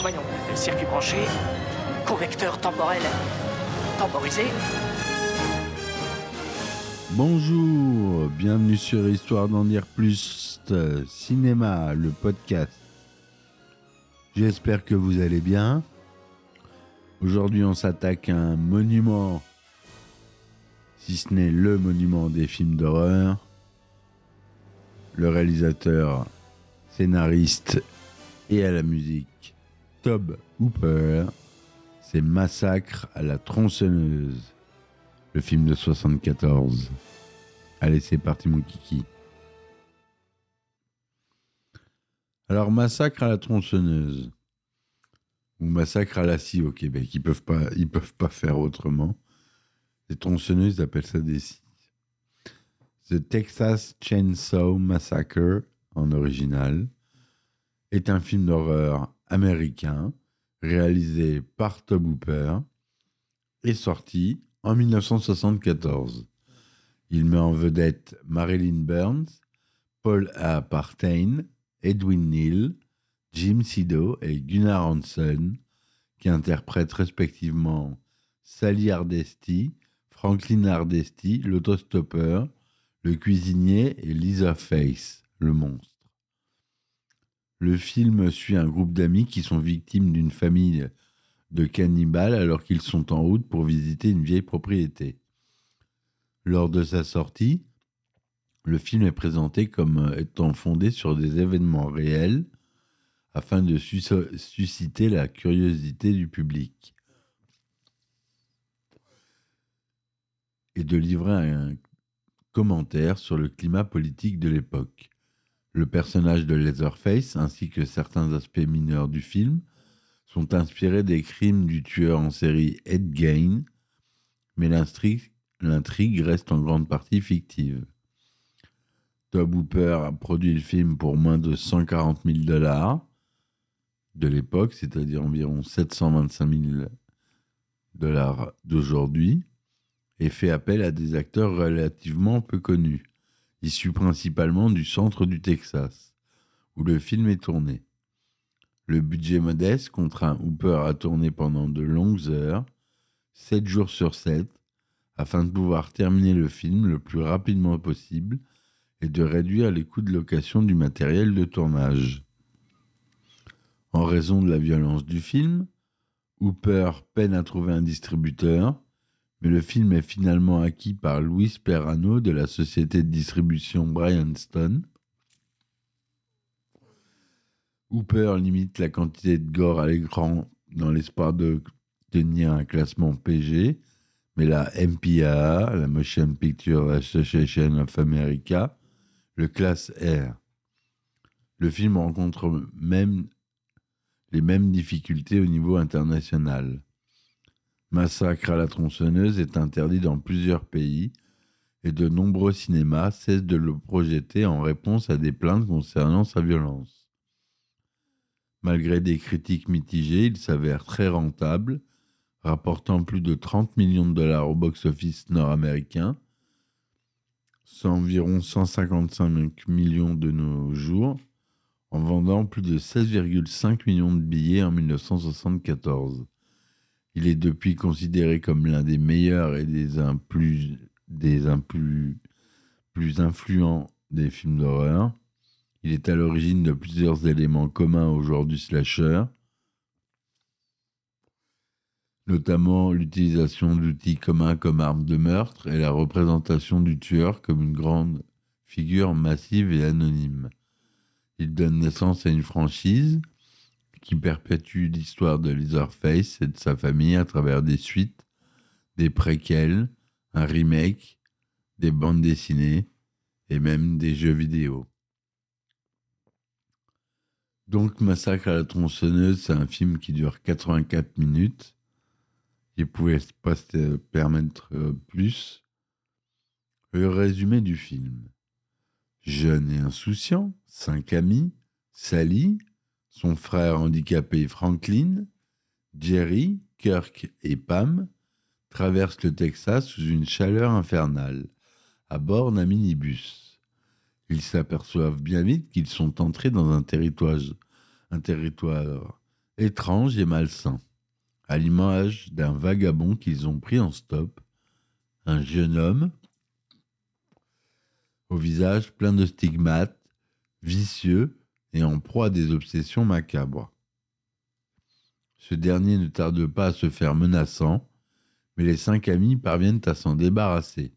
Voyons, circuit branché, convecteur temporel temporisé. Bonjour, bienvenue sur Histoire d'en dire plus cinéma, le podcast. J'espère que vous allez bien. Aujourd'hui, on s'attaque à un monument, si ce n'est le monument des films d'horreur. Le réalisateur, scénariste et à la musique, Hooper, c'est Massacre à la tronçonneuse, le film de 74. Allez, c'est parti mon kiki. Alors, Massacre à la tronçonneuse, ou Massacre à la scie au Québec, ils peuvent pas, peuvent pas faire autrement. Les tronçonneuses appellent ça des scies. The Texas Chainsaw Massacre, en original, est un film d'horreur américain réalisé par Tob Hooper et sorti en 1974. Il met en vedette Marilyn Burns, Paul A. Partain, Edwin Neal, Jim Sido et Gunnar Hansen, qui interprètent respectivement Sally Hardesty, Franklin Hardesty, l'autostoppeur, le cuisinier et Lisa Face, le monstre. Le film suit un groupe d'amis qui sont victimes d'une famille de cannibales alors qu'ils sont en route pour visiter une vieille propriété. Lors de sa sortie, le film est présenté comme étant fondé sur des événements réels afin de sus- susciter la curiosité du public et de livrer un commentaire sur le climat politique de l'époque. Le personnage de Leatherface ainsi que certains aspects mineurs du film sont inspirés des crimes du tueur en série Ed Gein, mais l'intrigue reste en grande partie fictive. Tob Hooper a produit le film pour moins de 140 000 dollars de l'époque, c'est-à-dire environ 725 000 dollars d'aujourd'hui, et fait appel à des acteurs relativement peu connus, issus principalement du centre du Texas, où le film est tourné. Le budget modeste contraint Hooper à tourner pendant de longues heures, 7 jours sur 7, afin de pouvoir terminer le film le plus rapidement possible et de réduire les coûts de location du matériel de tournage. En raison de la violence du film, Hooper peine à trouver un distributeur, mais le film est finalement acquis par Luis Perrano de la société de distribution Bryanston. Hooper limite la quantité de gore à l'écran dans l'espoir de tenir un classement PG, mais la MPAA, la Motion Picture Association of America, le classe R. Le film rencontre même les mêmes difficultés au niveau international. Massacre à la tronçonneuse est interdit dans plusieurs pays et de nombreux cinémas cessent de le projeter en réponse à des plaintes concernant sa violence. Malgré des critiques mitigées, il s'avère très rentable, rapportant plus de 30 millions de dollars au box-office nord-américain, soit environ 155 millions de nos jours, en vendant plus de 16,5 millions de billets en 1974. Il est depuis considéré comme l'un des meilleurs et des, un plus, influents des films d'horreur. Il est à l'origine de plusieurs éléments communs au genre du slasher, notamment l'utilisation d'outils communs comme arme de meurtre et la représentation du tueur comme une grande figure massive et anonyme. Il donne naissance à une franchise qui perpétue l'histoire de Leatherface et de sa famille à travers des suites, des préquels, un remake, des bandes dessinées et même des jeux vidéo. Donc Massacre à la tronçonneuse, c'est un film qui dure 84 minutes. Il pouvait pas se permettre euh, plus. Le résumé du film. Jeune et insouciant, cinq amis, Sally, son frère handicapé Franklin, Jerry, Kirk et Pam traversent le Texas sous une chaleur infernale, à bord d'un minibus. Ils s'aperçoivent bien vite qu'ils sont entrés dans un territoire, étrange et malsain, à l'image d'un vagabond qu'ils ont pris en stop, un jeune homme au visage plein de stigmates, vicieux et en proie à des obsessions macabres. Ce dernier ne tarde pas à se faire menaçant, mais les cinq amis parviennent à s'en débarrasser.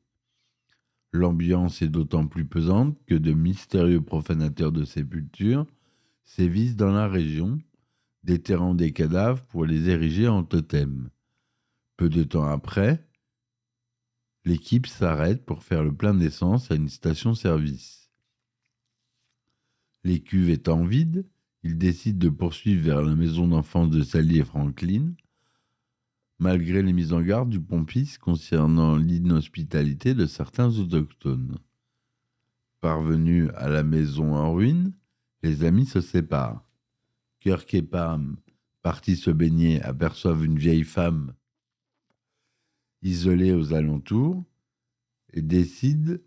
L'ambiance est d'autant plus pesante que de mystérieux profanateurs de sépultures sévissent dans la région, déterrant des cadavres pour les ériger en totems. Peu de temps après, l'équipe s'arrête pour faire le plein d'essence à une station-service. Les cuves étant vides, ils décident de poursuivre vers la maison d'enfance de Sally et Franklin, malgré les mises en garde du pompiste concernant l'inhospitalité de certains autochtones. Parvenus à la maison en ruine, les amis se séparent. Kirk et Pam, partis se baigner, aperçoivent une vieille femme isolée aux alentours et décident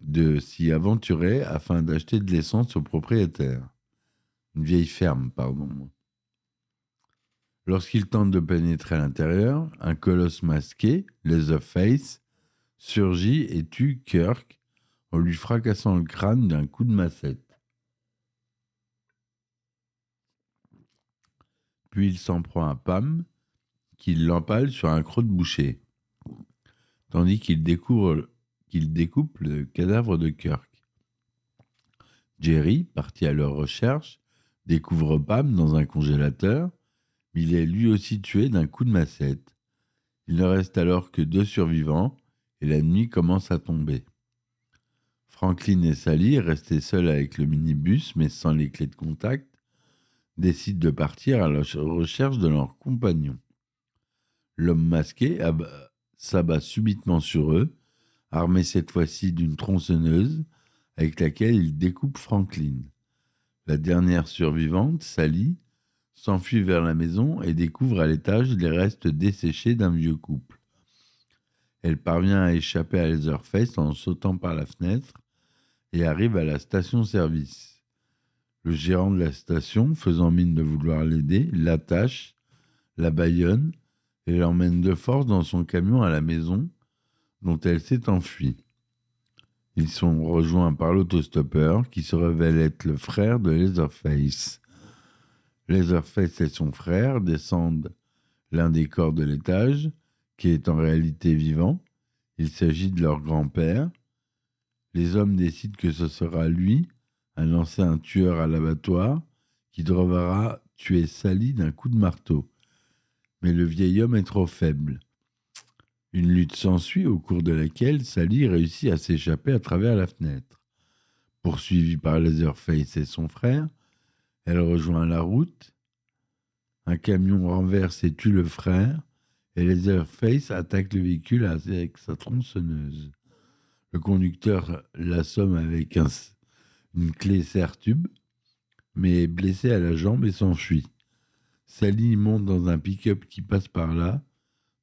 de s'y aventurer afin d'acheter de l'essence au propriétaire. Une vieille ferme, pardon. Lorsqu'ils tentent de pénétrer à l'intérieur, un colosse masqué, Leatherface, surgit et tue Kirk en lui fracassant le crâne d'un coup de massette. Puis il s'en prend à Pam, qui l'empale sur un croc de boucher, tandis qu'il découvre qu'il découpe le cadavre de Kirk. Jerry, parti à leur recherche, découvre Pam dans un congélateur, mais il est lui aussi tué d'un coup de massette. Il ne reste alors que deux survivants et la nuit commence à tomber. Franklin et Sally, restés seuls avec le minibus mais sans les clés de contact, décident de partir à la recherche de leurs compagnons. L'homme masqué s'abat subitement sur eux, armé cette fois-ci d'une tronçonneuse avec laquelle il découpe Franklin. La dernière survivante, Sally, s'enfuit vers la maison et découvre à l'étage les restes desséchés d'un vieux couple. Elle parvient à échapper à Leatherface en sautant par la fenêtre et arrive à la station-service. Le gérant de la station, faisant mine de vouloir l'aider, l'attache, la baïonne et l'emmène de force dans son camion à la maison dont elle s'est enfuie. Ils sont rejoints par l'autostoppeur qui se révèle être le frère de Leatherface. Leatherface et son frère descendent l'un des corps de l'étage, qui est en réalité vivant. Il s'agit de leur grand-père. Les hommes décident que ce sera lui, un ancien tueur à l'abattoir, qui devra tuer Sally d'un coup de marteau. Mais le vieil homme est trop faible. Une lutte s'ensuit au cours de laquelle Sally réussit à s'échapper à travers la fenêtre. Poursuivie par Leatherface et son frère, elle rejoint la route. Un camion renverse et tue le frère, et Leatherface attaque le véhicule avec sa tronçonneuse. Le conducteur l'assomme avec une clé serre-tube, mais est blessé à la jambe et s'enfuit. Sally monte dans un pick-up qui passe par là,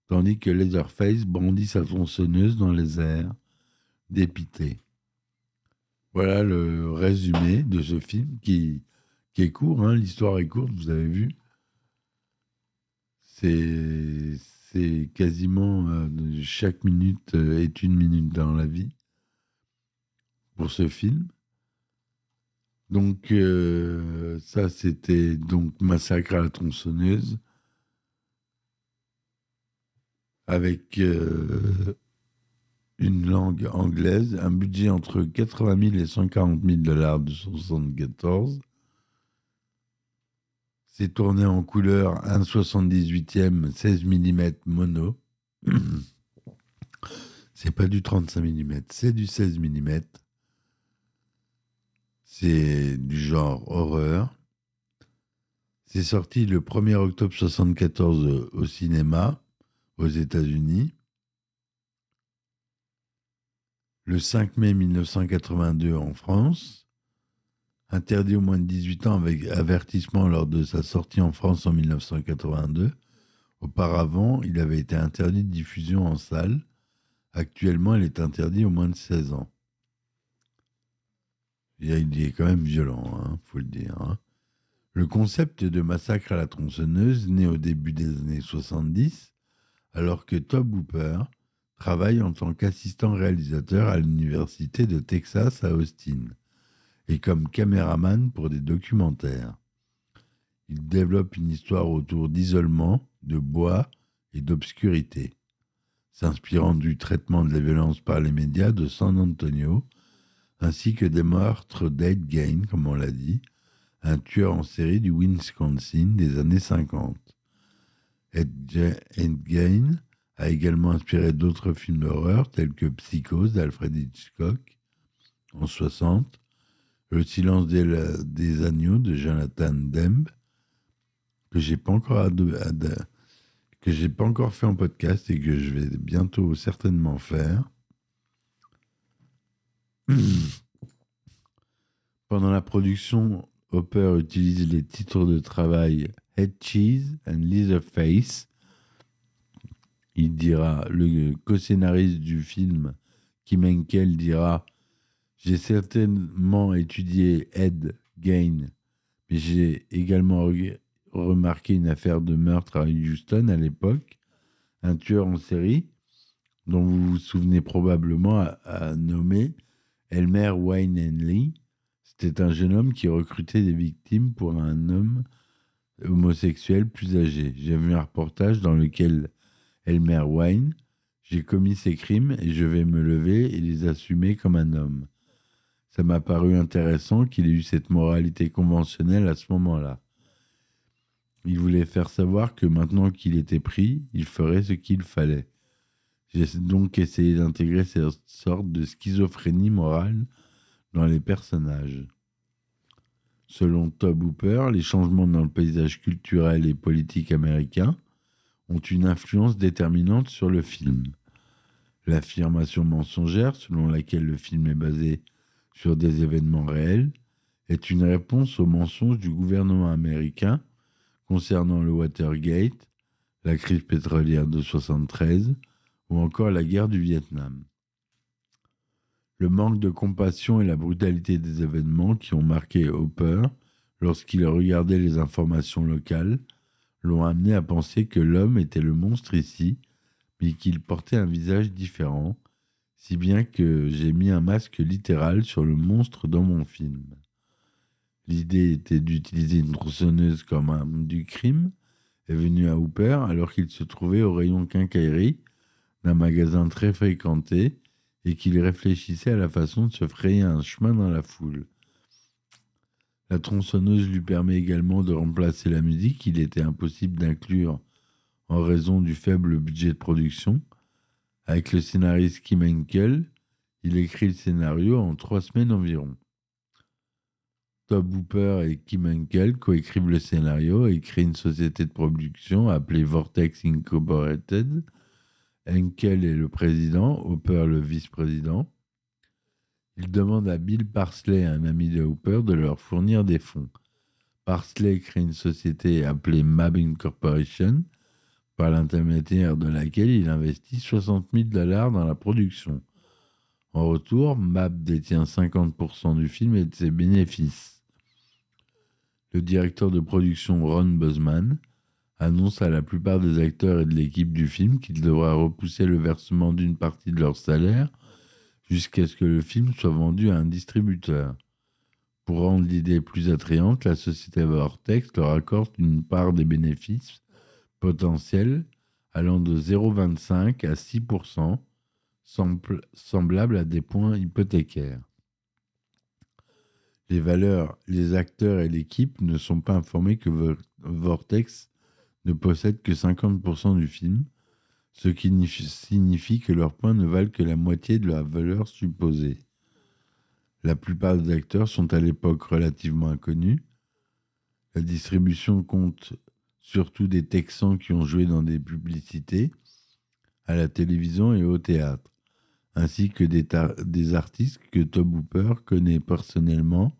tandis que Leatherface brandit sa tronçonneuse dans les airs, dépité. Voilà le résumé de ce film qui est court, hein, l'histoire est courte, vous avez vu. C'est quasiment euh, chaque minute est une minute dans la vie pour ce film. Donc euh, ça c'était donc Massacre à la tronçonneuse avec une langue anglaise, un budget entre 80 000 et 140 000 dollars de 1974 c'est tourné en couleur 1,78e 16 mm mono. C'est pas du 35 mm, c'est du 16 mm. C'est du genre horreur. C'est sorti le 1er octobre 1974 au cinéma aux États-Unis. Le 5 mai 1982 en France. Interdit au moins de 18 ans avec avertissement lors de sa sortie en France en 1982. Auparavant, il avait été interdit de diffusion en salle. Actuellement, il est interdit au moins de 16 ans. Il est quand même violent, hein, faut le dire. Hein. Le concept de massacre à la tronçonneuse naît au début des années 70, alors que Tob Hooper travaille en tant qu'assistant réalisateur à l'université de Texas à Austin et comme caméraman pour des documentaires. Il développe une histoire autour d'isolement, de bois et d'obscurité. S'inspirant du traitement de la violence par les médias de San Antonio, ainsi que des meurtres d'Ed Gain, comme on l'a dit, un tueur en série du Wisconsin des années 50. Ed Gain a également inspiré d'autres films d'horreur tels que Psychose d'Alfred Hitchcock en 60, Le silence des, agneaux de Jonathan Dembe, que j'ai pas encore pas encore fait en podcast et que je vais bientôt certainement faire. Pendant la production, Hopper utilise les titres de travail Head Cheese and Leatherface. Il dira, le co-scénariste du film, Kim Henkel, dira J'ai certainement étudié Ed Gain, mais j'ai également remarqué une affaire de meurtre à Houston à l'époque, un tueur en série, dont vous vous souvenez probablement, a, nommé Elmer Wayne Henley. C'était un jeune homme qui recrutait des victimes pour un homme homosexuel plus âgé. J'ai vu un reportage dans lequel Elmer Wayne, j'ai commis ces crimes et je vais me lever et les assumer comme un homme. Ça m'a paru intéressant qu'il ait eu cette moralité conventionnelle à ce moment-là. Il voulait faire savoir que maintenant qu'il était pris, il ferait ce qu'il fallait. J'ai donc essayé d'intégrer cette sorte de schizophrénie morale dans les personnages. Selon Tob Hooper, les changements dans le paysage culturel et politique américain ont une influence déterminante sur le film. L'affirmation mensongère selon laquelle le film est basé sur des événements réels est une réponse aux mensonges du gouvernement américain concernant le Watergate, la crise pétrolière de 1973 ou encore la guerre du Vietnam. Le manque de compassion et la brutalité des événements qui ont marqué Hopper lorsqu'il regardait les informations locales l'ont amené à penser que l'homme était le monstre ici, mais qu'il portait un visage différent, si bien que j'ai mis un masque littéral sur le monstre dans mon film. L'idée était d'utiliser une tronçonneuse comme arme du crime, est venue à Hooper alors qu'il se trouvait au rayon quincaillerie d'un magasin très fréquenté et qu'il réfléchissait à la façon de se frayer un chemin dans la foule. La tronçonneuse lui permet également de remplacer la musique qu'il était impossible d'inclure en raison du faible budget de production. Avec le scénariste Kim Henkel, il écrit le scénario en trois semaines environ. Tob Hooper et Kim Henkel coécrivent le scénario et créent une société de production appelée Vortex Incorporated Henkel est le président, Hooper le vice-président. Il demande à Bill Parsley, un ami de Hooper, de leur fournir des fonds. Parsley crée une société appelée Mabin Corporation, par l'intermédiaire de laquelle il investit 60 000 dollars dans la production. En retour, Mab détient 50% du film et de ses bénéfices. Le directeur de production Ron Buzman annonce à la plupart des acteurs et de l'équipe du film qu'il devra repousser le versement d'une partie de leur salaire jusqu'à ce que le film soit vendu à un distributeur. Pour rendre l'idée plus attrayante, la société Vortex leur accorde une part des bénéfices potentiels allant de 0,25 à 6%, semblable à des points hypothécaires. Les valeurs, les acteurs et l'équipe ne sont pas informés que Vortex ne possède que 50% du film, ce qui signifie que leurs points ne valent que la moitié de la valeur supposée. La plupart des acteurs sont à l'époque relativement inconnus. La distribution compte surtout des Texans qui ont joué dans des publicités, à la télévision et au théâtre, ainsi que des, artistes que Tom Hooper connaît personnellement,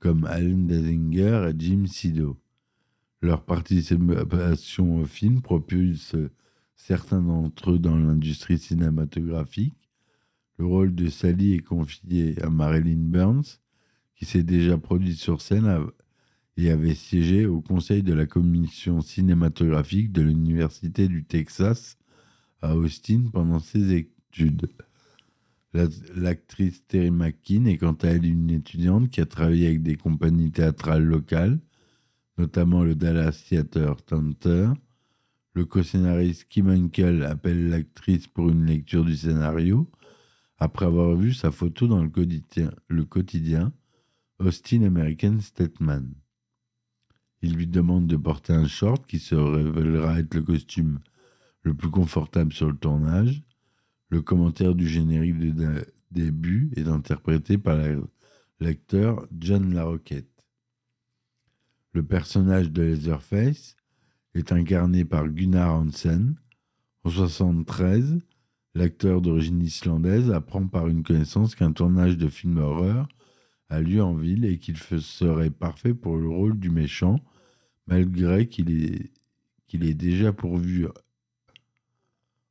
comme Alan Dazinger et Jim Sido. Leur participation au film propulse certains d'entre eux dans l'industrie cinématographique. Le rôle de Sally est confié à Marilyn Burns, qui s'est déjà produite sur scène et avait siégé au conseil de la commission cinématographique de l'Université du Texas à Austin pendant ses études. L'actrice Terry McKean est quant à elle une étudiante qui a travaillé avec des compagnies théâtrales locales, notamment le Dallas Theater Center, le co-scénariste Kim Henkel appelle l'actrice pour une lecture du scénario après avoir vu sa photo dans le quotidien, Austin American Statesman. Il lui demande de porter un short qui se révélera être le costume le plus confortable sur le tournage. Le commentaire du générique de début est interprété par l'acteur John LaRoquette. Le personnage de Leatherface est incarné par Gunnar Hansen. En 1973, l'acteur d'origine islandaise apprend par une connaissance qu'un tournage de film horreur a lieu en ville et qu'il serait parfait pour le rôle du méchant, malgré qu'il est, qu'il est déjà pourvu.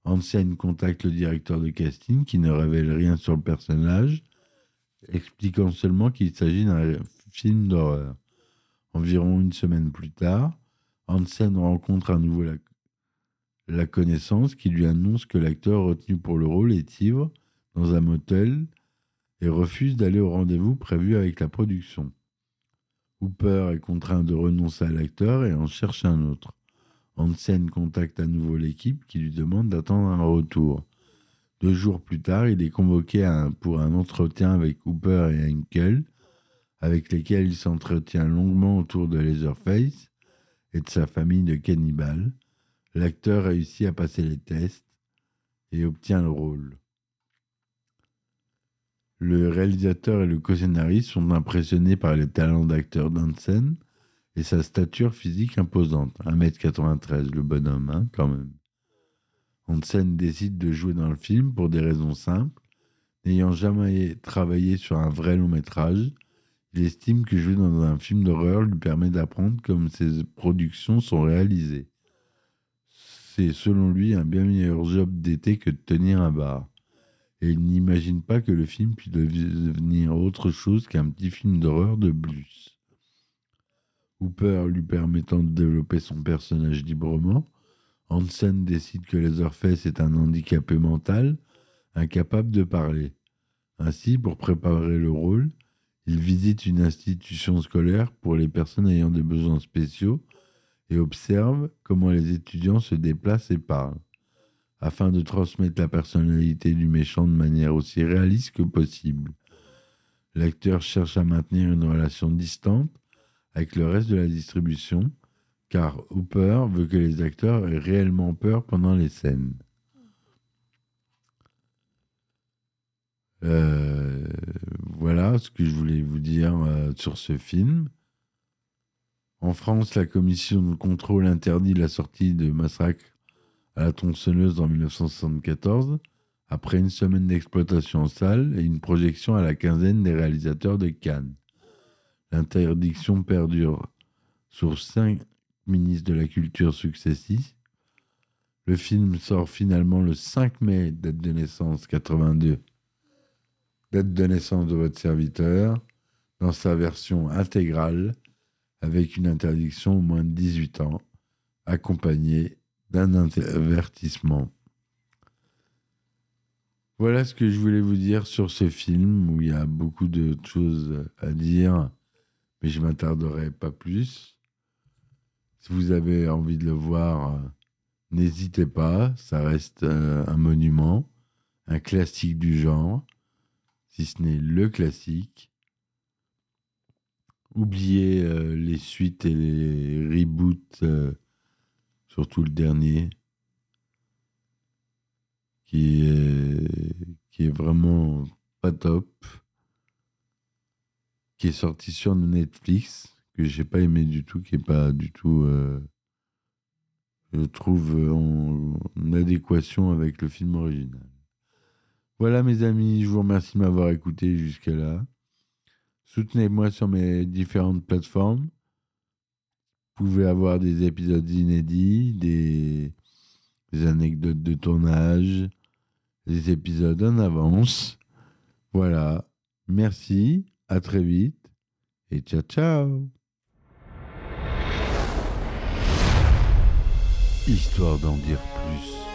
Hansen contacte le directeur de casting qui ne révèle rien sur le personnage, expliquant seulement qu'il s'agit d'un film d'horreur. Environ une semaine plus tard, Hansen rencontre à nouveau la, connaissance qui lui annonce que l'acteur retenu pour le rôle est ivre dans un motel et refuse d'aller au rendez-vous prévu avec la production. Hooper est contraint de renoncer à l'acteur et en cherche un autre. Hansen contacte à nouveau l'équipe qui lui demande d'attendre un retour. Deux jours plus tard, il est convoqué pour un entretien avec Hooper et Henkel, avec lesquels il s'entretient longuement autour de Leatherface et de sa famille de cannibales, l'acteur réussit à passer les tests et obtient le rôle. Le réalisateur et le co-scénariste sont impressionnés par les talents d'acteur d'Hansen et sa stature physique imposante. 1m93, le bonhomme, hein, quand même. Hansen décide de jouer dans le film pour des raisons simples. N'ayant jamais travaillé sur un vrai long métrage, il estime que jouer dans un film d'horreur lui permet d'apprendre comment ses productions sont réalisées. C'est selon lui un bien meilleur job d'été que de tenir un bar. Et il n'imagine pas que le film puisse devenir autre chose qu'un petit film d'horreur de plus. Hooper lui permettant de développer son personnage librement, Hansen décide que Leatherface est un handicapé mental, incapable de parler. Ainsi, pour préparer le rôle, il visite une institution scolaire pour les personnes ayant des besoins spéciaux et observe comment les étudiants se déplacent et parlent, afin de transmettre la personnalité du méchant de manière aussi réaliste que possible. L'acteur cherche à maintenir une relation distante avec le reste de la distribution, car Hooper veut que les acteurs aient réellement peur pendant les scènes. Euh, ce que je voulais vous dire euh, sur ce film. En France, la commission de contrôle interdit la sortie de Massacre à la tronçonneuse en 1974, après une semaine d'exploitation en salle et une projection à la quinzaine des réalisateurs de Cannes. L'interdiction perdure sur cinq ministres de la Culture successifs. Le film sort finalement le 5 mai, date de naissance 82 date de naissance de votre serviteur dans sa version intégrale avec une interdiction au moins de 18 ans, accompagnée d'un avertissement. Voilà ce que je voulais vous dire sur ce film où il y a beaucoup de choses à dire, mais je m'attarderai pas plus. Si vous avez envie de le voir, n'hésitez pas, ça reste euh, un monument, un classique du genre si ce n'est le classique. Oubliez euh, les suites et les reboots, euh, surtout le dernier. qui est, vraiment pas top, qui est sorti sur Netflix, que j'ai pas aimé du tout, qui est pas du tout, euh, je trouve, en adéquation avec le film original. Voilà mes amis, je vous remercie de m'avoir écouté jusqu'à là. Soutenez-moi sur mes différentes plateformes. Vous pouvez avoir des épisodes inédits, des, des anecdotes de tournage, des épisodes en avance. Voilà. Merci, à très vite et ciao ciao. Histoire d'en dire plus.